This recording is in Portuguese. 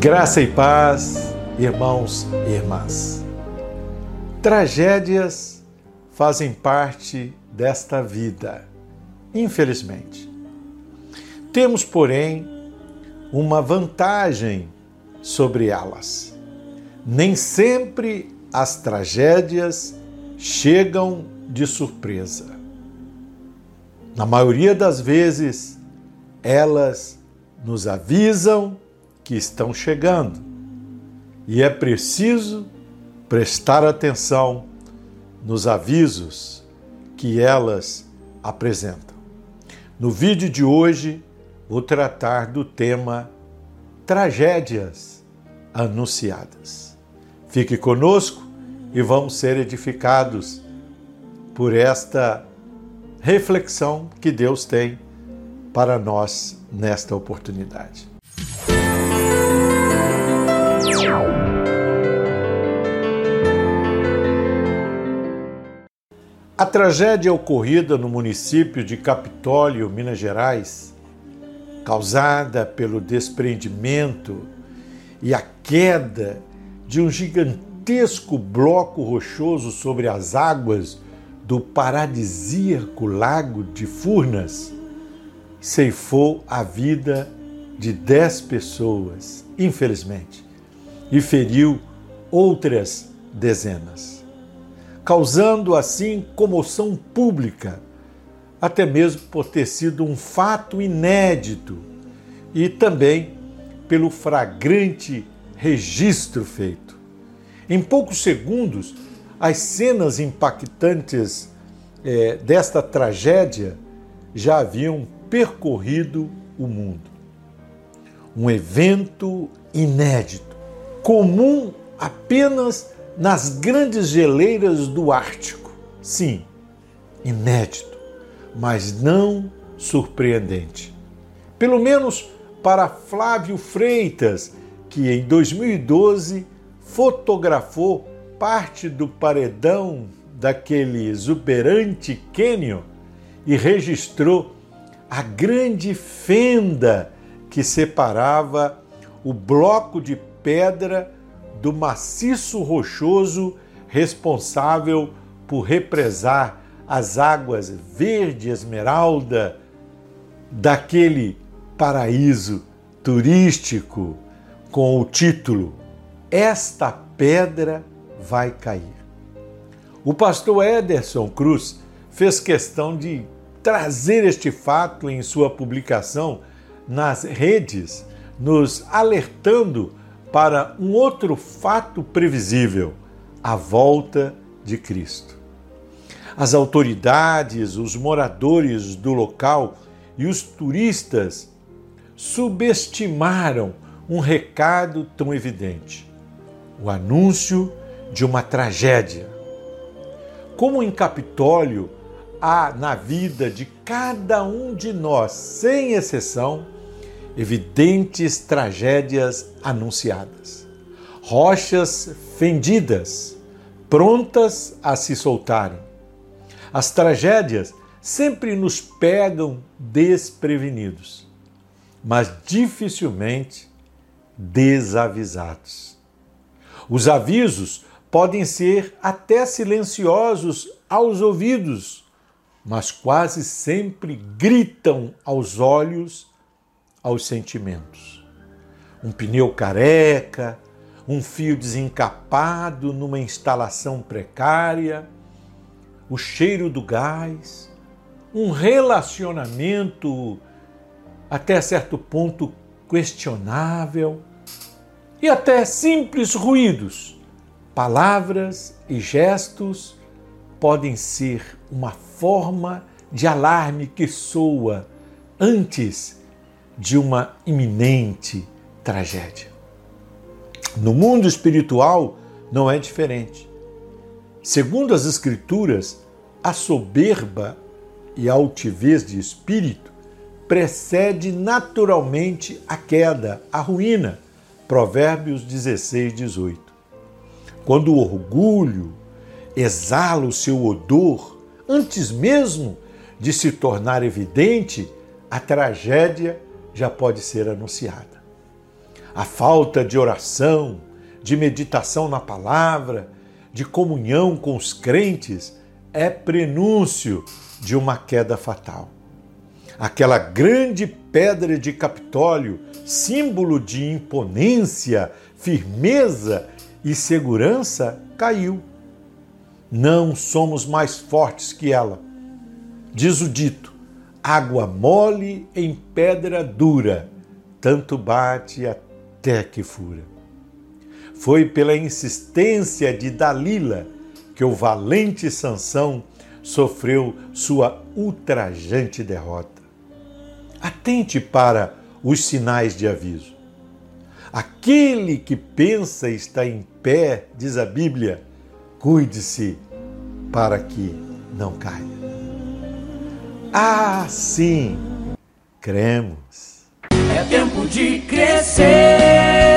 Graça e paz, irmãos e irmãs. Tragédias fazem parte desta vida, infelizmente. Temos, porém, uma vantagem sobre elas. Nem sempre as tragédias chegam de surpresa. Na maioria das vezes, elas nos avisam que estão chegando. E é preciso prestar atenção nos avisos que elas apresentam. No vídeo de hoje, vou tratar do tema Tragédias Anunciadas. Fique conosco e vamos ser edificados por esta reflexão que Deus tem para nós nesta oportunidade. A tragédia ocorrida no município de Capitólio, Minas Gerais, causada pelo desprendimento e a queda de um gigantesco bloco rochoso sobre as águas do paradisíaco Lago de Furnas, ceifou a vida de dez pessoas, infelizmente, e feriu outras dezenas causando assim comoção pública, até mesmo por ter sido um fato inédito e também pelo fragrante registro feito. Em poucos segundos, as cenas impactantes é, desta tragédia já haviam percorrido o mundo. Um evento inédito, comum apenas nas grandes geleiras do Ártico. Sim, inédito, mas não surpreendente. Pelo menos para Flávio Freitas, que em 2012 fotografou parte do paredão daquele exuberante cânion e registrou a grande fenda que separava o bloco de pedra do maciço rochoso responsável por represar as águas verde esmeralda daquele paraíso turístico com o título Esta Pedra Vai Cair. O pastor Ederson Cruz fez questão de trazer este fato em sua publicação nas redes, nos alertando para um outro fato previsível: a volta de Cristo. As autoridades, os moradores do local e os turistas subestimaram um recado tão evidente: o anúncio de uma tragédia. Como em Capitólio, há na vida de cada um de nós, sem exceção, evidentes tragédias anunciadas. Rochas fendidas, prontas a se soltarem. As tragédias sempre nos pegam desprevenidos, mas dificilmente desavisados. Os avisos podem ser até silenciosos aos ouvidos, mas quase sempre gritam aos olhos aos sentimentos. Um pneu careca, um fio desencapado numa instalação precária, o cheiro do gás, um relacionamento até certo ponto questionável e até simples ruídos, palavras e gestos podem ser uma forma de alarme que soa antes de uma iminente tragédia. No mundo espiritual não é diferente. Segundo as Escrituras, a soberba e a altivez de espírito precede naturalmente a queda, a ruína. Provérbios 16, 18. Quando o orgulho exala o seu odor, antes mesmo de se tornar evidente, a tragédia já pode ser anunciada. A falta de oração, de meditação na palavra, de comunhão com os crentes é prenúncio de uma queda fatal. Aquela grande pedra de Capitólio, símbolo de imponência, firmeza e segurança, caiu. Não somos mais fortes que ela. Diz o dito: água mole em pedra dura, tanto bate até que fura. Foi pela insistência de Dalila que o valente Sansão sofreu sua ultrajante derrota. Atente para os sinais de aviso. Aquele que pensa estar em pé, diz a Bíblia, cuide-se para que não caia. Ah, sim, cremos. É tempo de crescer